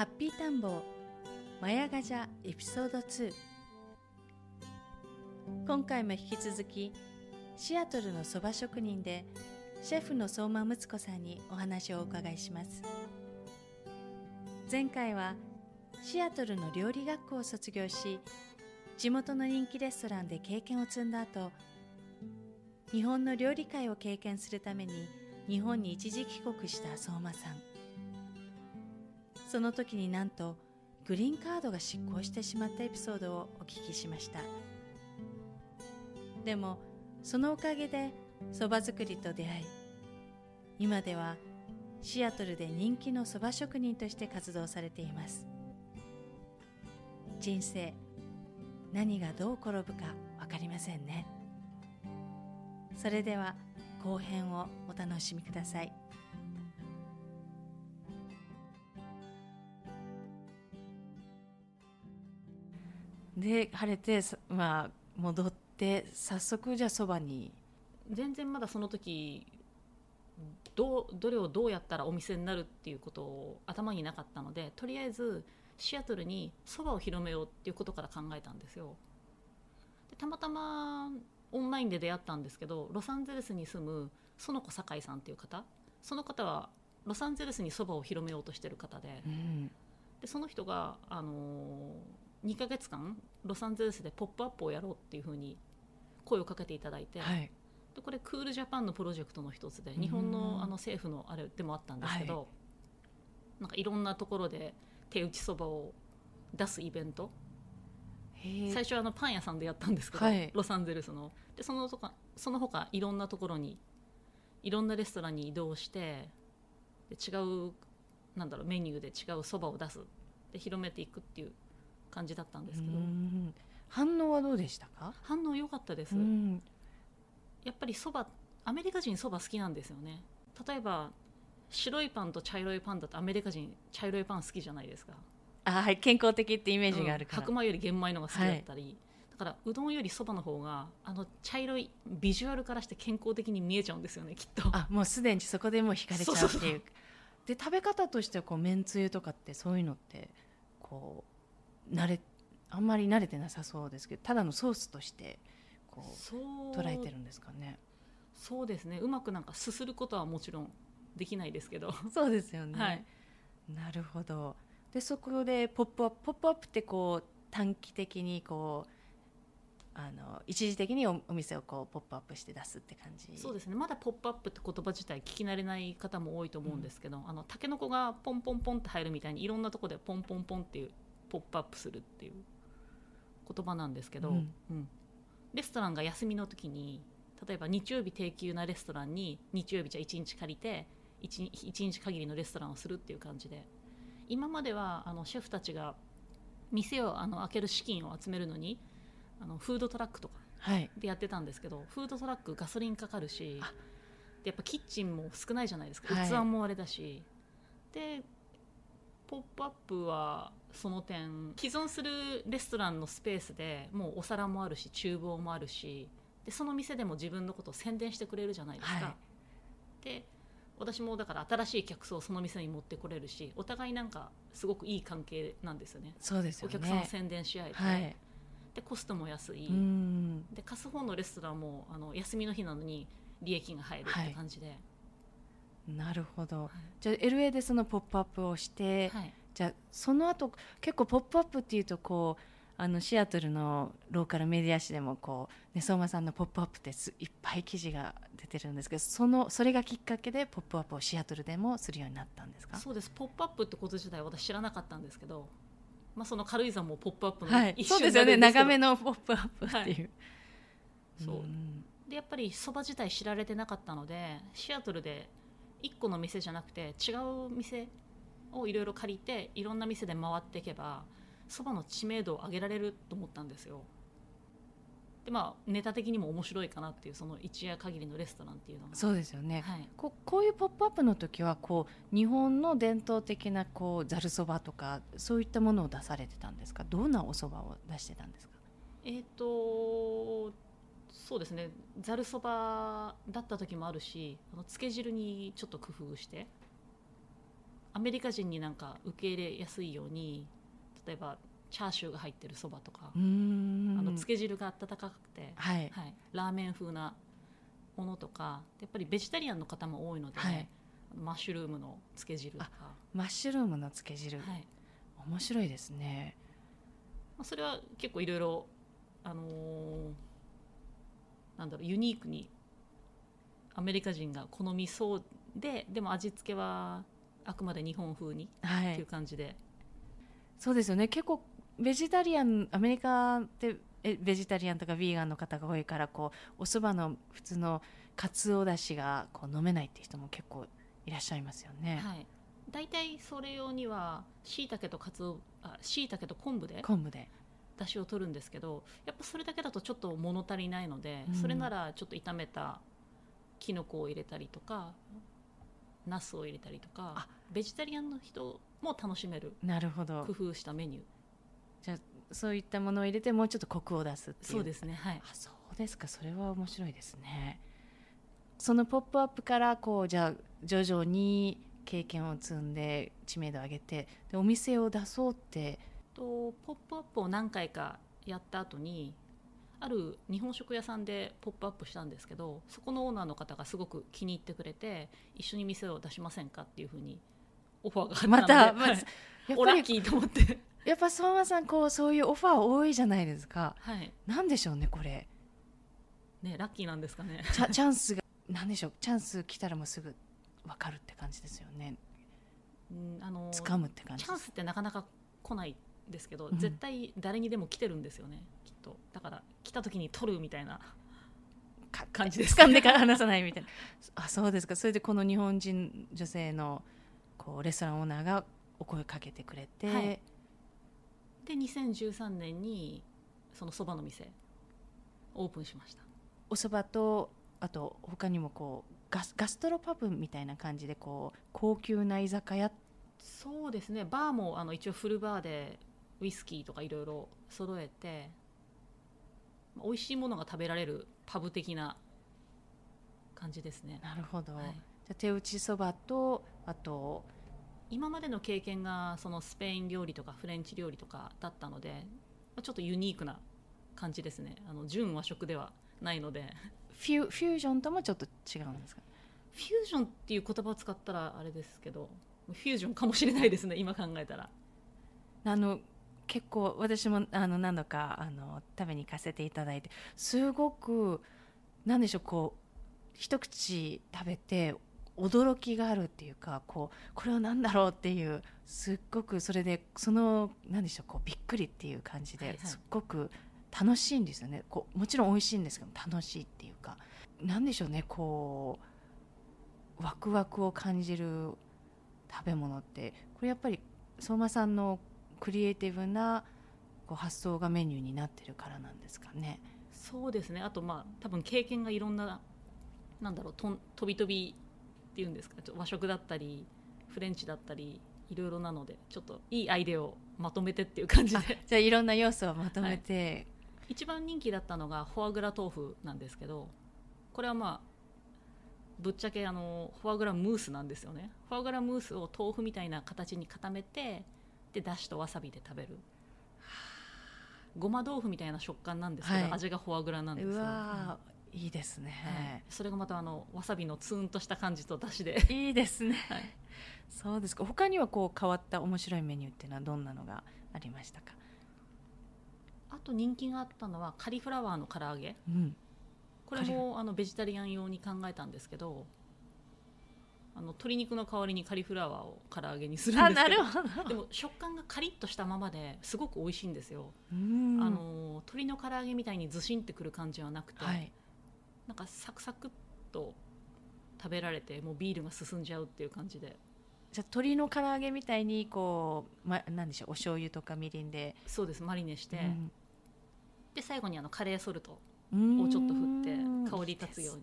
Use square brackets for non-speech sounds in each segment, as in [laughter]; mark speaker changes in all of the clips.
Speaker 1: ハッピータンボマヤガジャエピソード2今回も引き続きシアトルのそば職人でシェフの相馬睦子さんにお話をお伺いします。前回はシアトルの料理学校を卒業し地元の人気レストランで経験を積んだ後日本の料理界を経験するために日本に一時帰国した相馬さん。その時になんとグリーンカードが執行してしまったエピソードをお聞きしました。でもそのおかげでそば作りと出会い今ではシアトルで人気のそば職人として活動されています。人生何がどう転ぶか分かりませんね。それでは後編をお楽しみください。で晴れてまあ戻って早速じゃあそばに。
Speaker 2: 全然まだその時どうどれをどうやったらお店になるっていうことを頭になかったのでとりあえずシアトルにそばを広めようっていうことから考えたんですよ。でたまたまオンラインで出会ったんですけどロサンゼルスに住む園子酒井さんっていう方。その方はロサンゼルスにそばを広めようとしてる方で,、でその人が、あのー、2ヶ月間ロサンゼルスで「ポップアップをやろうっていうふうに声をかけていただいて、
Speaker 1: はい、
Speaker 2: でこれクールジャパンのプロジェクトの一つで日本のあの政府のあれでもあったんですけど、
Speaker 1: はい。
Speaker 2: なんかいろんなところで手打ちそばを出すイベント。最初はあのパン屋さんでやったんですけど、
Speaker 1: はい。
Speaker 2: ロサンゼルスの。でそのとかその他いろんなところにいろんなレストランに移動してで違うなんだろうメニューで違うそばを出す。で広めていくっていう感じだったんですけど、
Speaker 1: うん。反応はどうでしたか？
Speaker 2: 反応良かったです、
Speaker 1: うん。
Speaker 2: やっぱりそばアメリカ人そば好きなんですよね。例えば白いパンと茶色いパンだとアメリカ人茶色いパン好きじゃないですか。
Speaker 1: あはい健康的ってイメージがあるから、
Speaker 2: うん白米より玄米のが好きだったり、だからうどんよりそばの方があの茶色いビジュアルからして健康的に見えちゃうんですよねきっと。
Speaker 1: あもうすでにそこでもう惹かれちゃうっていう。で食べ方としてはこうめんつゆとかってそういうのってこう慣れあんまり慣れてなさそうですけどただのソースとしてこう捉えてるんですかね。
Speaker 2: そうですね。うまくなんかすすることはもちろんできないですけど。[laughs]
Speaker 1: そうですよね、
Speaker 2: はい。
Speaker 1: なるほど。でそこでポップアップポップアップってこう短期的にこうあの一時的におお店をこうポップアップして出すって感じ。
Speaker 2: そうですね。まだ「ポップアップって言葉自体聞き慣れない方も多いと思うんですけど、あのタケノコがポンポンポンって入るみたいにいろんなところでポンポンポンっていうポップアップするっていう言葉なんですけど、
Speaker 1: うん。
Speaker 2: うん。レストランが休みの時に例えば日曜日定休なレストランに日曜日じゃあ1日借りて 1, 一日限りのレストランをするっていう感じで。今まではあのシェフたちが店をあの開ける資金を集めるのにあのフードトラックとか
Speaker 1: はい。
Speaker 2: でやってたんですけどフードトラックガソリンかかるし
Speaker 1: あ。
Speaker 2: でやっぱキッチンも少ないじゃないですか、
Speaker 1: はい。
Speaker 2: 器もあれだし。で「ポップアップはその点既存するレストランのスペースでもうお皿もあるし厨房もあるしでその店でも自分のことを宣伝してくれるじゃないですか、
Speaker 1: は
Speaker 2: で私もだから新しい客層をその店に持ってこれるしお互いなんかすごくいい関係なんですよね。
Speaker 1: そうですよね。
Speaker 2: お客さんを宣伝し合えて、
Speaker 1: はい。
Speaker 2: でコストも安い、
Speaker 1: うん。
Speaker 2: で貸す方のレストランもあの休みの日なのに利益が入るって感じで、
Speaker 1: なるほど。
Speaker 2: は
Speaker 1: じゃあ LA でその「ポップアップをして、
Speaker 2: いはい。
Speaker 1: じゃあその後結構「ポップアップっていうとこうあのシアトルのローカルメディア誌でもこう、ね、相馬さんの「ポップアップってすいっぱい記事が出てるんですけどそのそれがきっかけで「ポップアップをシアトルでもするようになったんですか？
Speaker 2: そうです「ポップアップってこと自体私知らなかったんですけど、まあ、その軽井沢も「ポップアップの
Speaker 1: はい、
Speaker 2: 一
Speaker 1: そうですよね。長めの「ポップアップっていう、
Speaker 2: そう。ん。でやっぱりそば自体知られてなかったのでシアトルで1個の店じゃなくて違う店をいろいろ借りていろんな店で回っていけばそばの知名度を上げられると思ったんですよ。でまあネタ的にも面白いかなっていうその一夜限りのレストランっていうのが。
Speaker 1: そうですよね、
Speaker 2: はい、
Speaker 1: ここういう「ポップアップの時はこう日本の伝統的なこうざるそばとかそういったものを出されてたんですか？どんなおそばを出してたんですか？
Speaker 2: えっ、とそうですね。ざるそばだった時もあるしあのつけ汁にちょっと工夫してアメリカ人になんか受け入れやすいように例えばチャーシューが入ってるそばとか、あのつけ汁が温かくて、
Speaker 1: はい。
Speaker 2: はい、ラーメン風なものとかやっぱりベジタリアンの方も多いので、
Speaker 1: はい。
Speaker 2: マッシュルームのつけ汁とか、
Speaker 1: マッシュルームのつけ汁、
Speaker 2: はい。
Speaker 1: 面白いですね。
Speaker 2: まあ、それは結構いろいろあのーなんだろうユニークにアメリカ人が好みそうででも味付けはあくまで日本風に
Speaker 1: はい。
Speaker 2: っていう感じで、
Speaker 1: そうですよね。結構ベジタリアンアメリカってえベジタリアンとかビーガンの方が多いからこうお蕎麦の普通のかつおだしがこう飲めないっていう人も結構いらっしゃいますよね、
Speaker 2: はい、大体それ用にはしいたけとかつおあしいたけと昆布で
Speaker 1: 昆布で
Speaker 2: 出汁を取るんですけどやっぱそれだけだとちょっと物足りないので、
Speaker 1: うん。
Speaker 2: それならちょっと炒めたきのこを入れたりとかナスを入れたりとか
Speaker 1: あ。
Speaker 2: ベジタリアンの人も楽しめる
Speaker 1: なるほど。
Speaker 2: 工夫したメニュー。
Speaker 1: そういったものを入れてもうちょっとコクを出すっていう。
Speaker 2: そうですねはい。
Speaker 1: あそうですかそれは面白いですね。その「ポップアップからこうじゃあ徐々に経験を積んで知名度を上げてでお店を出そうって
Speaker 2: と「ポップアップを何回かやった後にある日本食屋さんで「ポップアップしたんですけどそこのオーナーの方がすごく気に入ってくれて一緒に店を出しませんかっていうふうにオファーがあったので
Speaker 1: また、まあ
Speaker 2: ラッキーと思って。
Speaker 1: やっぱ相馬さんこうそういうオファー多いじゃないですか。
Speaker 2: はい。
Speaker 1: なんでしょうねこれ。
Speaker 2: ねラッキーなんですかね。
Speaker 1: チャチャンスがなんでしょう。チャンス来たらもうすぐ分かるって感じですよね。
Speaker 2: うんあの
Speaker 1: 掴むって感じ
Speaker 2: チャンスってなかなか来ないですけど、
Speaker 1: うん。
Speaker 2: 絶対誰にでも来てるんですよねきっと。だから来た時に取るみたいな
Speaker 1: か [laughs]
Speaker 2: 感じです。
Speaker 1: 掴んでから離さないみたいな。あそうですか。それでこの日本人女性のこうレストランオーナーがお声かけてくれて、
Speaker 2: はい。で2013年にそのそばの店オープンしました。
Speaker 1: お蕎麦とあと他にもこうガスガストロパブみたいな感じでこう高級な居酒屋。
Speaker 2: そうですね。バーもあの一応フルバーでウイスキーとかいろいろ揃えてまあ美味しいものが食べられるパブ的な感じですね、
Speaker 1: なるほど、
Speaker 2: はい。
Speaker 1: じゃあ手打ちそばとあと
Speaker 2: 今までの経験がそのスペイン料理とかフレンチ料理とかだったのでまあちょっとユニークな感じですね。あの純和食ではないので。
Speaker 1: フュフュージョンともちょっと違うんですか？
Speaker 2: フュージョンっていう言葉を使ったらあれですけどフュージョンかもしれないですね今考えたら。
Speaker 1: あの結構私もあの何度かあの食べに行かせていただいてすごくなんでしょうこう一口食べて驚きがあるっていうかこうこれは何だろうっていうすっごくそれでそのなんでしょうこうびっくりっていう感じですっごく楽しいんですよね。こうもちろん美味しいんですけど楽しいっていうかなんでしょうねこうワクワクを感じる食べ物ってこれやっぱり相馬さんのクリエイティブなこう発想がメニューになってるからなんですかね。
Speaker 2: そうですね。あとまあ多分経験がいろんななんだろうとん飛び飛びっていうんですか。和食だったりフレンチだったりいろいろなのでちょっといいアイデアをまとめてっていう感じ
Speaker 1: あ
Speaker 2: で
Speaker 1: じゃあいろんな要素をまとめて、
Speaker 2: 一番人気だったのがフォアグラ豆腐なんですけどこれはまあぶっちゃけあのフォアグラムースなんですよね。フォアグラムースを豆腐みたいな形に固めてでだしとわさびで食べる。ごま豆腐みたいな食感なんですけど、
Speaker 1: はい。
Speaker 2: 味がフォアグラなんです
Speaker 1: う
Speaker 2: よ
Speaker 1: わいいですね、
Speaker 2: はい、それがまたあのわさびのツーンとした感じとだしで。
Speaker 1: いいですね、
Speaker 2: はい、
Speaker 1: そうですか。他にはこう変わった面白いメニューっていうのはどんなのがありましたか？
Speaker 2: あと人気があったのはカリフラワーの唐揚げ。
Speaker 1: うん。
Speaker 2: これもあのベジタリアン用に考えたんですけどあの鶏肉の代わりにカリフラワーを唐揚げにするん
Speaker 1: あ
Speaker 2: ですけど
Speaker 1: なるほど。
Speaker 2: でも食感がカリッとしたままですごく美味しいんですよ、
Speaker 1: うん。
Speaker 2: あの鶏の唐揚げみたいにずしんってくる感じはなくて、
Speaker 1: はい。
Speaker 2: なんかサクサクっと食べられてもうビールが進んじゃうっていう感じで。
Speaker 1: じゃあ鶏の唐揚げみたいにこう、ま、なんでしょうお醤油とかみりんで、
Speaker 2: そうですマリネして、
Speaker 1: うん。
Speaker 2: で最後にあのカレーソルト
Speaker 1: うん。
Speaker 2: をちょっと振って香り立つように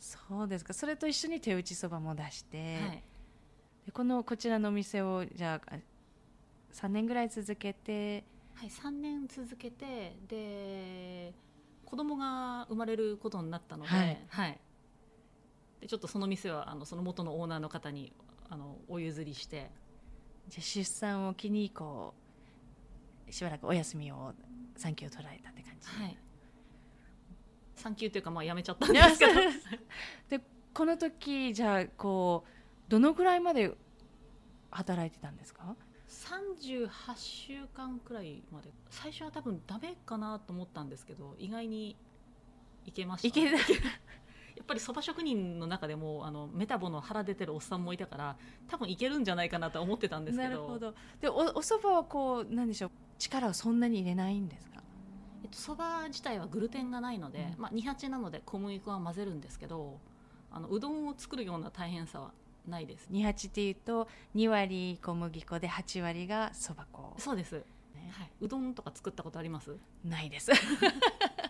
Speaker 1: そうですか。それと一緒に手打ちそばも出して、
Speaker 2: はい、
Speaker 1: でこのこちらのお店をじゃあ3年ぐらい続けて
Speaker 2: はい、3年続けてで子供が生まれることになったので,、
Speaker 1: はい。
Speaker 2: でちょっとその店はあのその元のオーナーの方にあのお譲りして。
Speaker 1: じゃあ出産を機にこうしばらくお休みを産休を取られたって感じ、
Speaker 2: はい産休というかまあ辞めちゃったんですけど。[laughs]
Speaker 1: でこの時じゃあこうどのぐらいまで働いてたんですか
Speaker 2: ？38週間くらいまで最初は多分ダメかなと思ったんですけど意外にいけました
Speaker 1: いけない。[laughs]
Speaker 2: やっぱりそば職人の中でもあのメタボの腹出てるおっさんもいたから多分いけるんじゃないかなとは思ってたんですけど。
Speaker 1: なるほど。でおお蕎麦はこうなんでしょう？力をそんなに入れないんですか？
Speaker 2: えっと、そば自体はグルテンがないので、
Speaker 1: うん。
Speaker 2: まあ、二八なので小麦粉は混ぜるんですけどあのうどんを作るような大変さはないです。
Speaker 1: 28っていうと2割小麦粉で8割がそば粉。
Speaker 2: そうです、
Speaker 1: ね。
Speaker 2: はい、うどんとか作ったことあります？
Speaker 1: ないです。[laughs]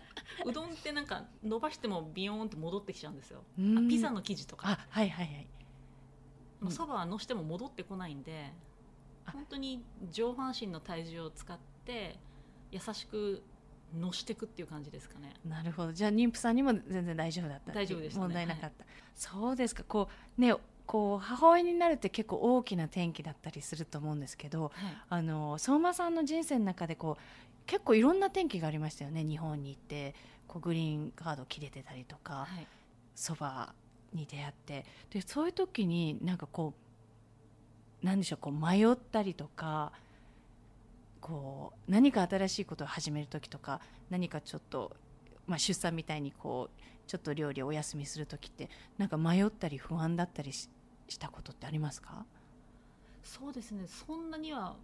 Speaker 1: [laughs]
Speaker 2: うどんってなんか伸ばしてもビヨーンって戻ってきちゃうんですよ。ピザの生地とか。
Speaker 1: あはいはいはい。うん。
Speaker 2: そばはのしても戻ってこないんで
Speaker 1: あ。
Speaker 2: 本当に上半身の体重を使って優しくのしていくっていう感じですかね。
Speaker 1: なるほど。じゃあ妊婦さんにも全然大丈夫だった
Speaker 2: 大丈夫でしたね。
Speaker 1: 問題なかった、そうですか。こうねこう母親になるって結構大きな転機だったりすると思うんですけど
Speaker 2: はい。
Speaker 1: あの相馬さんの人生の中でこう結構いろんな転機がありましたよね。日本に行ってこうグリーンカード切れてたりとか
Speaker 2: はい。
Speaker 1: そばに出会って。でそういう時になんかこうなんでしょうこう迷ったりとかこう何か新しいことを始める時とか何かちょっと、まあ、出産みたいにこうちょっと料理をお休みする時ってなんか迷ったり不安だったりししたことってありますか？
Speaker 2: そうですね。そんなには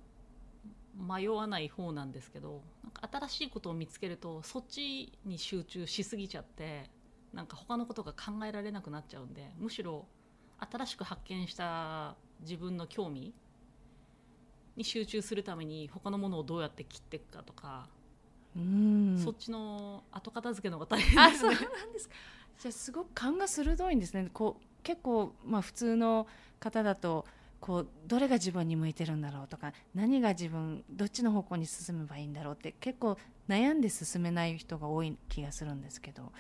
Speaker 2: 迷わない方なんですけどなんか新しいことを見つけるとそっちに集中しすぎちゃってなんか他のことが考えられなくなっちゃうんでむしろ新しく発見した自分の興味に集中するために他のものをどうやって切っていくかとか、
Speaker 1: うん。
Speaker 2: そっちの後片付けの方が大変
Speaker 1: あそう
Speaker 2: ですね
Speaker 1: なんですか。じゃあすごく勘が鋭いんですね。こう結構、まあ、普通の方だとこうどれが自分に向いてるんだろうとか何が自分どっちの方向に進めばいいんだろうって結構悩んで進めない人が多い気がするんですけど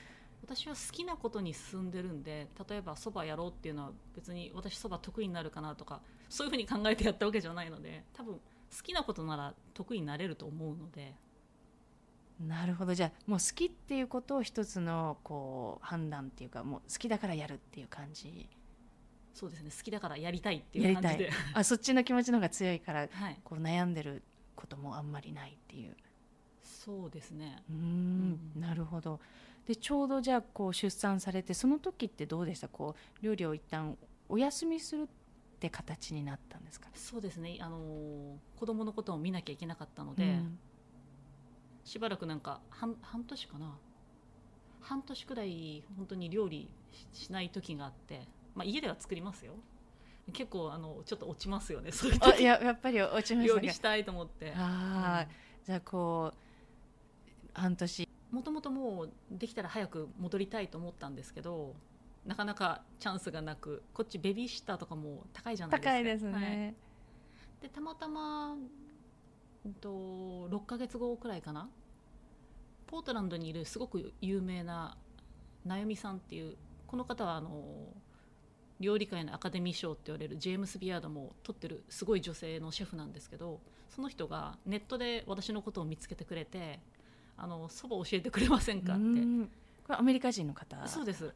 Speaker 2: 私は好きなことに進んでるんで例えばそばやろうっていうのは別に私そば得意になるかなとかそういうふうに考えてやったわけじゃないので多分好きなことなら得意になれると思うので。
Speaker 1: なるほど。じゃあもう好きっていうことを一つのこう判断っていうかもう好きだからやるっていう感じ？
Speaker 2: そうですね。好きだからやりたいって
Speaker 1: い
Speaker 2: いう感じで、
Speaker 1: あそっちの気持ちの方が強いから
Speaker 2: はい、
Speaker 1: こう悩んでることもあんまりないっていう。
Speaker 2: そうですね。
Speaker 1: うん。なるほどでちょうどじゃあこう出産されてその時ってどうでした？こう料理を一旦お休みするって形になったんですか？
Speaker 2: そうですね。あのー子供のことを見なきゃいけなかったので、
Speaker 1: うん。
Speaker 2: しばらくなんか半半年かな？半年くらい本当に料理ししない時があって、まあ、家では作りますよ。結構あのちょっと落ちますよねそういう
Speaker 1: あ
Speaker 2: 時
Speaker 1: いややっぱり落ちましたか [laughs]
Speaker 2: 料理したいと思って。
Speaker 1: ああ、じゃあこう半年
Speaker 2: もともともうできたら早く戻りたいと思ったんですけどなかなかチャンスがなくこっちベビーシッターとかも高いじゃないですか。
Speaker 1: 高いです
Speaker 2: はい。
Speaker 1: ね、
Speaker 2: でたまたま、うんと、6ヶ月後くらいかな。ポートランドにいるすごく有名ななよみさんっていうこの方はあの料理界のアカデミー賞って言われるジェームス・ビアードも取ってるすごい女性のシェフなんですけどその人がネットで私のことを見つけてくれてあのそば教えてくれませんかって。
Speaker 1: うん。これアメリカ人の方？
Speaker 2: そうです。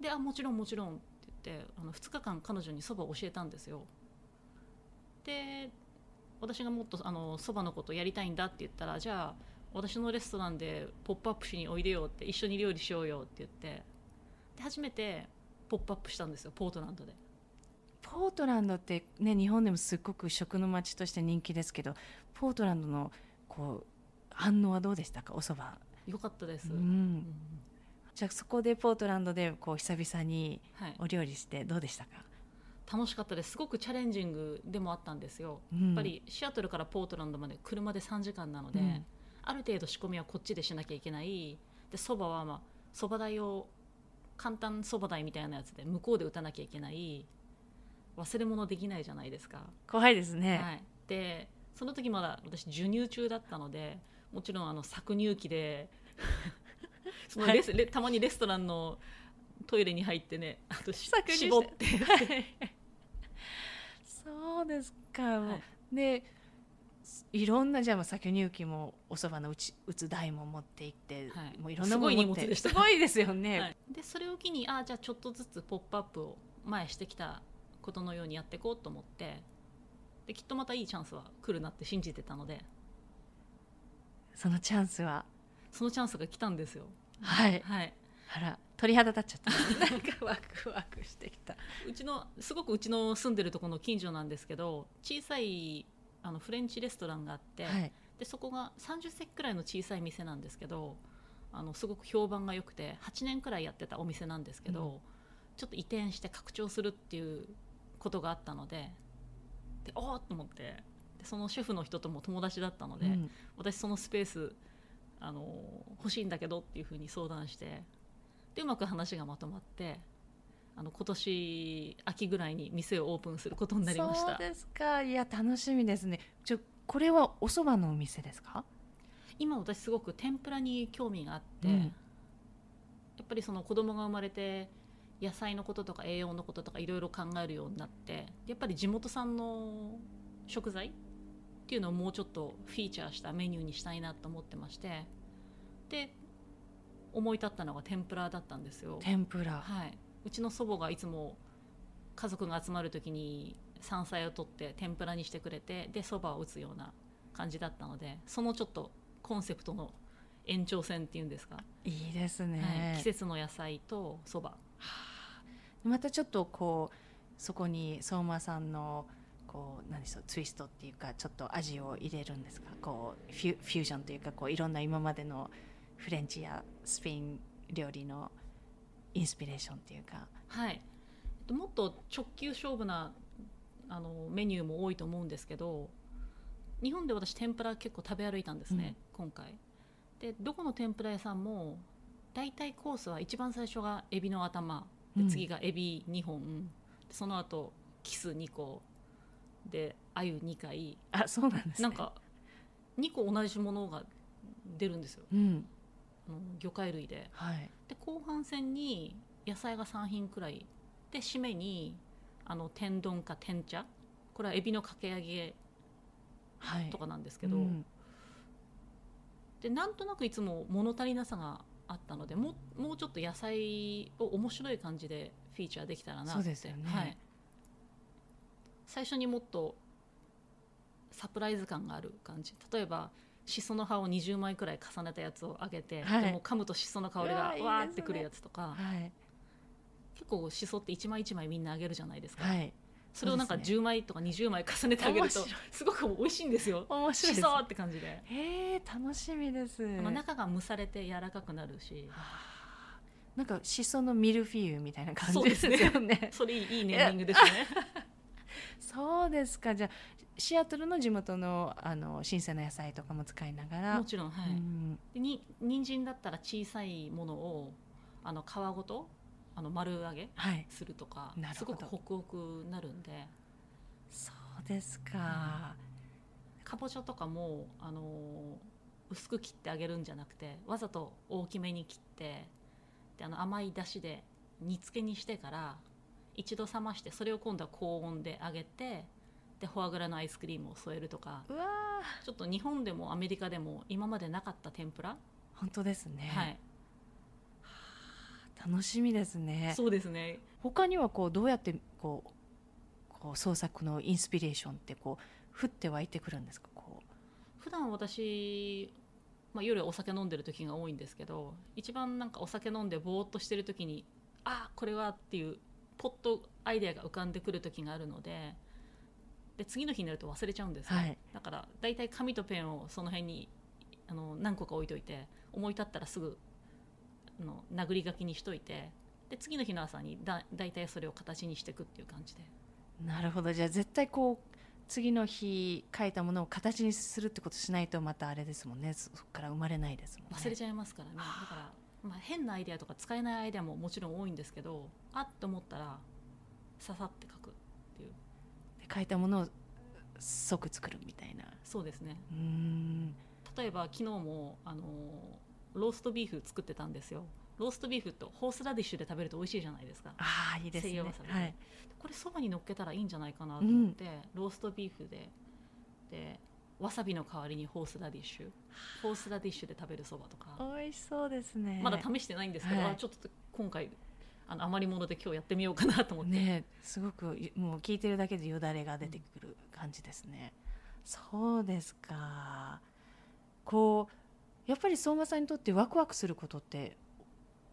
Speaker 2: であもちろんもちろんって言ってあの2日間彼女にそばを教えたんですよ。で私がもっとあのそばのことやりたいんだって言ったらじゃあ私のレストランで「ポップアップしにおいでよ」って一緒に料理しようよって言ってで初めてポップアップしたんですよポートランドで。
Speaker 1: ポートランドってね日本でもすっごく食の街として人気ですけどポートランドのこう反応はどうでしたか？おそば、
Speaker 2: よかったです、
Speaker 1: う
Speaker 2: うん。
Speaker 1: ん、じゃあそこでポートランドでこう久々に
Speaker 2: はい、
Speaker 1: お料理してどうでしたか、
Speaker 2: 楽しかったです。すごくチャレンジングでもあったんですよ。
Speaker 1: うん。
Speaker 2: やっぱりシアトルからポートランドまで車で3時間なので、
Speaker 1: うん。
Speaker 2: ある程度仕込みはこっちでしなきゃいけない。でそばはまあそば代を簡単そば代みたいなやつで向こうで打たなきゃいけない。忘れ物できないじゃないですか、
Speaker 1: 怖いですね、
Speaker 2: はい、でその時まだ私授乳中だったのでもちろんあの搾乳機でそのレス、レたまにレストランのトイレに入ってねあと絞って、
Speaker 1: そうですか、
Speaker 2: はい。
Speaker 1: でいろんなじゃあ搾乳機もおそばの打ち打つ台も持って行って、
Speaker 2: はい。
Speaker 1: もういろんなもの持って
Speaker 2: すごい荷物でした
Speaker 1: すごいですよね、
Speaker 2: はい、でそれを機にあじゃあちょっとずつ「ポップアップを前してきたことのようにやっていこうと思ってできっとまたいいチャンスは来るなって信じてたので
Speaker 1: そのチャンスは。
Speaker 2: そのチャンスが来たんですよ。
Speaker 1: はい。
Speaker 2: はい、
Speaker 1: あら鳥肌立っちゃった。なんかワクワクしてきた。
Speaker 2: うちのすごくうちの住んでるところの近所なんですけど小さいあのフレンチレストランがあって、
Speaker 1: はい。
Speaker 2: でそこが30席くらいの小さい店なんですけどあのすごく評判が良くて8年くらいやってたお店なんですけど、
Speaker 1: うん。
Speaker 2: ちょっと移転して拡張するっていうことがあったのででおーっと思ってでそのシェフの人とも友達だったので、
Speaker 1: うん。
Speaker 2: 私そのスペースあの欲しいんだけどっていうふうに相談してでうまく話がまとまってあの今年秋ぐらいに店をオープンすることになりました。
Speaker 1: そうですか。いや楽しみですね。ちょこれはお蕎麦のお店ですか？
Speaker 2: 今私すごく天ぷらに興味があって、
Speaker 1: うん。
Speaker 2: やっぱりその子供が生まれて野菜のこととか栄養のこととかいろいろ考えるようになってやっぱり地元産の食材っていうのをもうちょっとフィーチャーしたメニューにしたいなと思ってまして。で思い立ったのが天ぷらだったんですよ、
Speaker 1: 天ぷら。
Speaker 2: はい、うちの祖母がいつも家族が集まる時に山菜を取って天ぷらにしてくれてでそばを打つような感じだったのでそのちょっとコンセプトの延長線っていうんですか、
Speaker 1: いいです
Speaker 2: はい。
Speaker 1: ね
Speaker 2: 季、節の野菜とそば。
Speaker 1: またちょっとこうそこに相馬さんのこう何でしょうツイストっていうかちょっと味を入れるんですか？こうフュフュージョンというかこういろんな今までのフレンチやスペイン料理のインスピレーションっていうか。
Speaker 2: はい。えっともっと直球勝負なあのメニューも多いと思うんですけど日本で私天ぷら結構食べ歩いたんですね、今回。でどこの天ぷら屋さんも大体コースは一番最初がエビの頭。で
Speaker 1: うん。
Speaker 2: 次がエビ2本、でその後キス2個で鮎2回。
Speaker 1: あそうなんですね。
Speaker 2: なんか2個同じものが出るんですよ。
Speaker 1: うん。
Speaker 2: 魚介類で。
Speaker 1: はい。
Speaker 2: で後半戦に野菜が3品くらいで締めにあの天丼か天茶。これはエビのかけ揚げ
Speaker 1: はい。
Speaker 2: とかなんですけど、
Speaker 1: うん。
Speaker 2: でなんとなくいつも物足りなさがあったのでもうもうちょっと野菜を面白い感じでフィーチャーできたらなって。
Speaker 1: そうですよね。
Speaker 2: はい、最初にもっとサプライズ感がある感じ。例えばしその葉を20枚くらい重ねたやつをあげて、
Speaker 1: はい。
Speaker 2: でも噛むとしその香りが
Speaker 1: うわ
Speaker 2: ーってくるやつとか
Speaker 1: はい。
Speaker 2: 結構しそって一枚一枚みんなあげるじゃないですか、
Speaker 1: はい。
Speaker 2: それをなんか
Speaker 1: そうですね。
Speaker 2: 10枚とか20枚重ねてあげるとすごく美味しいんですよ。
Speaker 1: 面白い
Speaker 2: しそって感じで、
Speaker 1: へえ楽しみです。
Speaker 2: あの中が蒸されて柔らかくなるし。
Speaker 1: なんかしそのミルフィーユみたいな感じです
Speaker 2: そうですね。
Speaker 1: よね
Speaker 2: それいいいいネーミングですね [laughs]
Speaker 1: そうですか。じゃあシアトルの地元のあの新鮮な野菜とかも使いながら。
Speaker 2: もちろんはい、
Speaker 1: うん。
Speaker 2: でに人参だったら小さいものをあの皮ごとあの丸揚げ
Speaker 1: はい。
Speaker 2: するとか
Speaker 1: なるほど。
Speaker 2: すごくホクホクなるんで。
Speaker 1: そうですか、
Speaker 2: かぼちゃとかもあの薄く切ってあげるんじゃなくてわざと大きめに切ってであの甘いだしで煮付けにしてから一度冷ましてそれを今度は高温で揚げてでフォアグラのアイスクリームを添えるとか。
Speaker 1: うわー。
Speaker 2: ちょっと日本でもアメリカでも今までなかった天ぷら、
Speaker 1: 本当ですね、
Speaker 2: はい、
Speaker 1: 楽しみですね。
Speaker 2: そうですね。
Speaker 1: 他にはこうどうやってこうこう創作のインスピレーションってこう降って湧いてくるんですか？こ
Speaker 2: 普段私、まあ、夜お酒飲んでる時が多いんですけど一番なんかお酒飲んでぼーっとしてる時にあこれはっていうポッとアイデアが浮かんでくる時があるのでで次の日になると忘れちゃうんですよ、
Speaker 1: はい。
Speaker 2: だから大体紙とペンをその辺にあの何個か置いといて思い立ったらすぐあの殴り書きにしといてで次の日の朝にだ大体それを形にしていくっていう感じで。
Speaker 1: うなるほど。じゃあ絶対こう次の日書いたものを形にするってことしないとまたあれですもんね。そそこから生まれないですもんね。
Speaker 2: 忘れちゃいますからね。だから、まあ、変なアイデアとか使えないアイデアももちろん多いんですけどあっと思ったらささって書くっていう。
Speaker 1: で書いたものを即作るみたいな。
Speaker 2: そうですね。
Speaker 1: うーん。
Speaker 2: 例えば昨日もあのローストビーフ作ってたんですよ。ローストビーフとホースラディッシュで食べると美味しいじゃないですか。
Speaker 1: ああいいですね。はい。
Speaker 2: これそばに乗っけたらいいんじゃないかなと思って、ローストビーフででわさびの代わりにホースラディッシュ。ホースラディッシュで食べるそばとか。
Speaker 1: 美味しそうですね。
Speaker 2: まだ試してないんですけど、
Speaker 1: はい。
Speaker 2: あちょっと今回あの余り物で今日やってみようかなと思って、
Speaker 1: ねすごくもう聞いてるだけでよだれが出てくる感じですね、そうですか。こうやっぱり相馬さんにとってワクワクすることって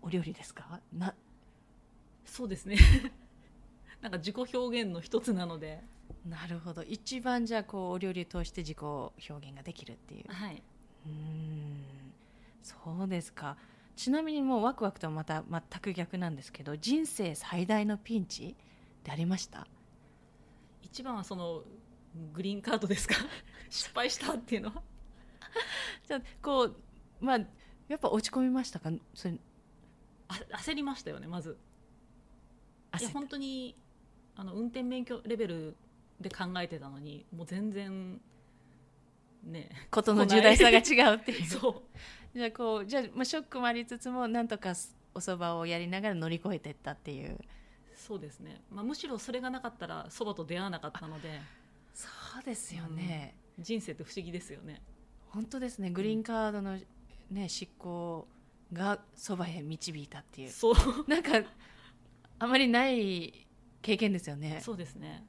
Speaker 1: お料理ですか？な
Speaker 2: そうですね。[laughs] なんか自己表現の一つなので、
Speaker 1: なるほど。一番じゃあこうお料理を通して自己表現ができるっていう。
Speaker 2: はい、
Speaker 1: うーん。そうですか。ちなみにもうワクワクとはまた全く逆なんですけど人生最大のピンチってありました？
Speaker 2: 一番はそのグリーンカードですか？[laughs] 失敗したっていうのは？[laughs]
Speaker 1: じゃあこうまあやっぱ落ち込みましたか？それ。
Speaker 2: あ焦りましたよねまず。いや本当にあの運転免許レベルで考えてたのにもう全然ね
Speaker 1: ことの重大さが違うっていう。[laughs]
Speaker 2: そう。
Speaker 1: じゃあこうじゃあ、まあ、ショックもありつつもなんとかおそばをやりながら乗り越えていったっていう。
Speaker 2: そうですね、まあ、むしろそれがなかったらそばと出会わなかったので。
Speaker 1: そうですよね、
Speaker 2: 人生って不思議ですよね。
Speaker 1: 本当ですね。グリーンカードの、ね、執行がそばへ導いたっていう。
Speaker 2: そう。
Speaker 1: なんかあまりない経験ですよね。
Speaker 2: そうですね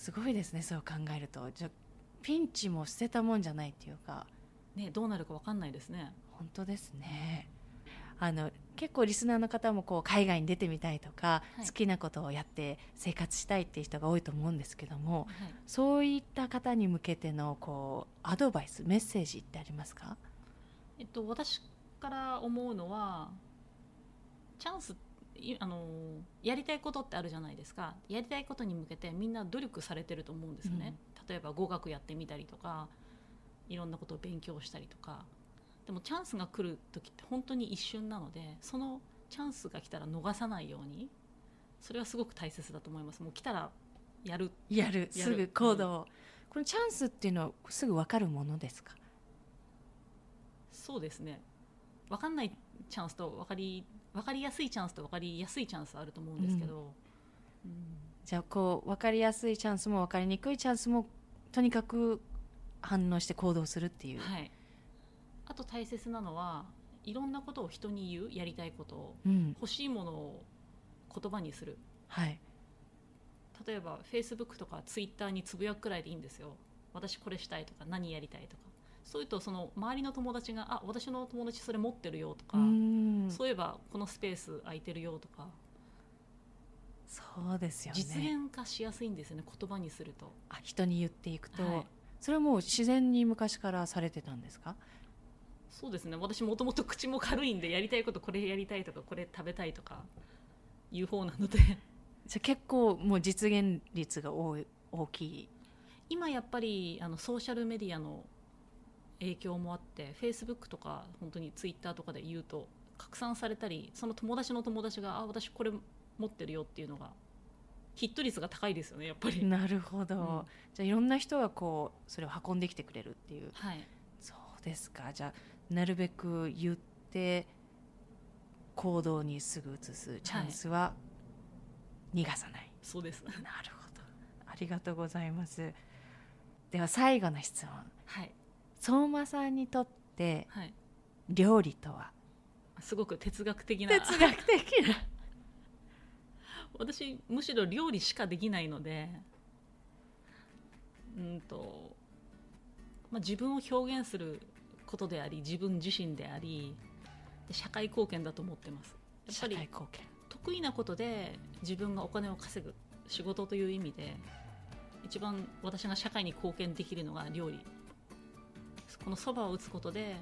Speaker 1: すごいですねそう考えると。じゃあピンチも捨てたもんじゃないっていうか。
Speaker 2: ねどうなるか分かんないですね。
Speaker 1: 本当ですね。あの結構リスナーの方もこう海外に出てみたいとか、
Speaker 2: はい。
Speaker 1: 好きなことをやって生活したいっていう人が多いと思うんですけども
Speaker 2: はい。
Speaker 1: そういった方に向けてのこうアドバイスメッセージってありますか？
Speaker 2: えっと、私から思うのはチャンスいあのやりたいことってあるじゃないですか。やりたいことに向けてみんな努力されてると思うんですよね、例えば語学やってみたりとかいろんなことを勉強したりとか。でもチャンスが来る時って本当に一瞬なのでそのチャンスが来たら逃さないようにそれはすごく大切だと思います。もう来たらやる。
Speaker 1: やる。
Speaker 2: やる。
Speaker 1: すぐ行動、このチャンスっていうのはすぐ分かるものですか？
Speaker 2: そうですね。分かんないチャンスと分かり分かりやすいチャンスと分かりやすいチャンスあると思うんですけど、うん。
Speaker 1: じゃあこう分かりやすいチャンスも分かりにくいチャンスもとにかく反応して行動するっていう、
Speaker 2: はい、あと大切なのはいろんなことを人に言うやりたいことを。
Speaker 1: うん。
Speaker 2: 欲しいものを言葉にする。
Speaker 1: はい。
Speaker 2: 例えば Facebook とか Twitter につぶやくくらいでいいんですよ。私これしたいとか何やりたいとかそういうとその周りの友達があ私の友達それ持ってるよとか、
Speaker 1: うん。
Speaker 2: そういえばこのスペース空いてるよとか。
Speaker 1: そうですよね。
Speaker 2: 実現化しやすいんですよね言葉にすると。
Speaker 1: あ人に言っていくと、
Speaker 2: はい。
Speaker 1: それはもう自然に昔からされてたんですか？
Speaker 2: そうですね。私もともと口も軽いんでやりたいことこれやりたいとかこれ食べたいとかいう方なので。
Speaker 1: じゃあ結構もう実現率が多い大きい。
Speaker 2: 今やっぱりあのソーシャルメディアの影響もあってフェイスブックとか本当にツイッターとかで言うと拡散されたりその友達の友達があ私これ持ってるよっていうのがヒット率が高いですよねやっぱり、
Speaker 1: なるほど、
Speaker 2: うん。
Speaker 1: じゃあいろんな人がこうそれを運んできてくれるっていう。
Speaker 2: はい。
Speaker 1: そうですか。じゃあなるべく言って行動にすぐ移すチャンスは逃がさない、
Speaker 2: そうです。
Speaker 1: なるほど。ありがとうございます。では最後の質問。
Speaker 2: はい
Speaker 1: 相馬さんにとって
Speaker 2: はい。
Speaker 1: 料理とは？
Speaker 2: すごく哲学的な。
Speaker 1: 哲学的な。[laughs]
Speaker 2: 私むしろ料理しかできないのでうんと、まあ、自分を表現することであり自分自身でありで社会貢献だと思ってます。やっぱり
Speaker 1: 貢献。
Speaker 2: 得意なことで自分がお金を稼ぐ仕事という意味で一番私が社会に貢献できるのが料理このそばを打つことで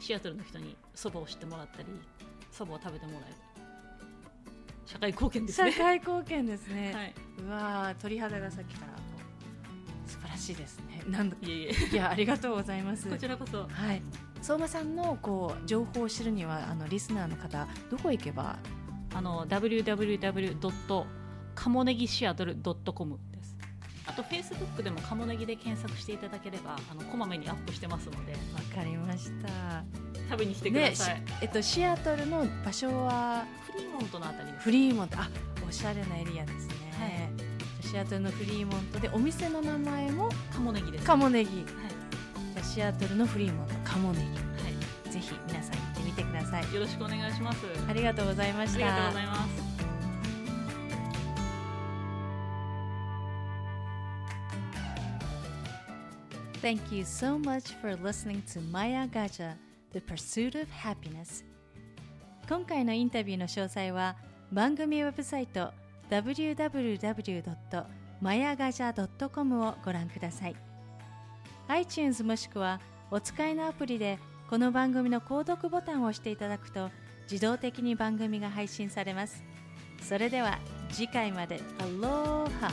Speaker 2: シアトルの人にそばを知ってもらったりそばを食べてもらえる。社会貢献ですね。
Speaker 1: 社会貢献ですね、[laughs]
Speaker 2: はい、
Speaker 1: うわー鳥肌がさっきから素晴らしいですね。なんだ
Speaker 2: いえいえ。
Speaker 1: いやありがとうございます。
Speaker 2: こちらこそ。
Speaker 1: はい。相馬さんのこう情報を知るにはあのリスナーの方どこ行けば？
Speaker 2: あの www. カモネギシアトル .com あと Facebook でもカモネギで検索していただければあのこまめにアップしてますので
Speaker 1: わかりました。
Speaker 2: 食べに来てください、
Speaker 1: えっとシアトルの場所は
Speaker 2: フリーモントのあたり
Speaker 1: フリーモント。あおしゃれなエリアですね、シアトルのフリーモントでお店の名前も
Speaker 2: カモネギです
Speaker 1: カモネギ。
Speaker 2: はい。
Speaker 1: じゃあシアトルのフリーモントカモネ
Speaker 2: は
Speaker 1: ギぜひ皆さん行ってみてください
Speaker 2: い、よろしくお願いします。
Speaker 1: ありがとうございました。
Speaker 2: ありがとうございます
Speaker 1: Thank you so much for listening to Maya Gaja, The Pursuit of Happiness. 今回のインタビューの詳細は番組ウェブサイト www.mayagaja.com をご覧ください。iTunes もしくはお使いのアプリでこの番組の購読ボタンを押していただくと自動的に番組が配信されます。それでは次回まで。アローハ